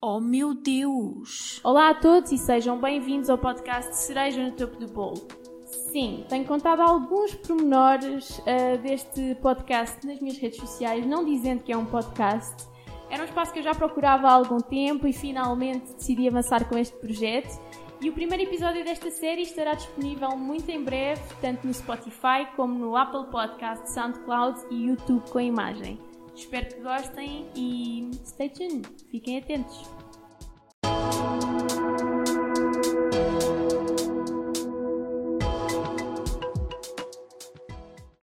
Oh meu Deus! Olá a todos e sejam bem-vindos ao podcast Cereja no Topo do Bolo. Sim, tenho contado alguns pormenores uh, deste podcast nas minhas redes sociais, não dizendo que é um podcast. Era um espaço que eu já procurava há algum tempo e finalmente decidi avançar com este projeto. E o primeiro episódio desta série estará disponível muito em breve, tanto no Spotify como no Apple Podcast, SoundCloud e YouTube com imagem. Espero que gostem e stay tuned. Fiquem atentos.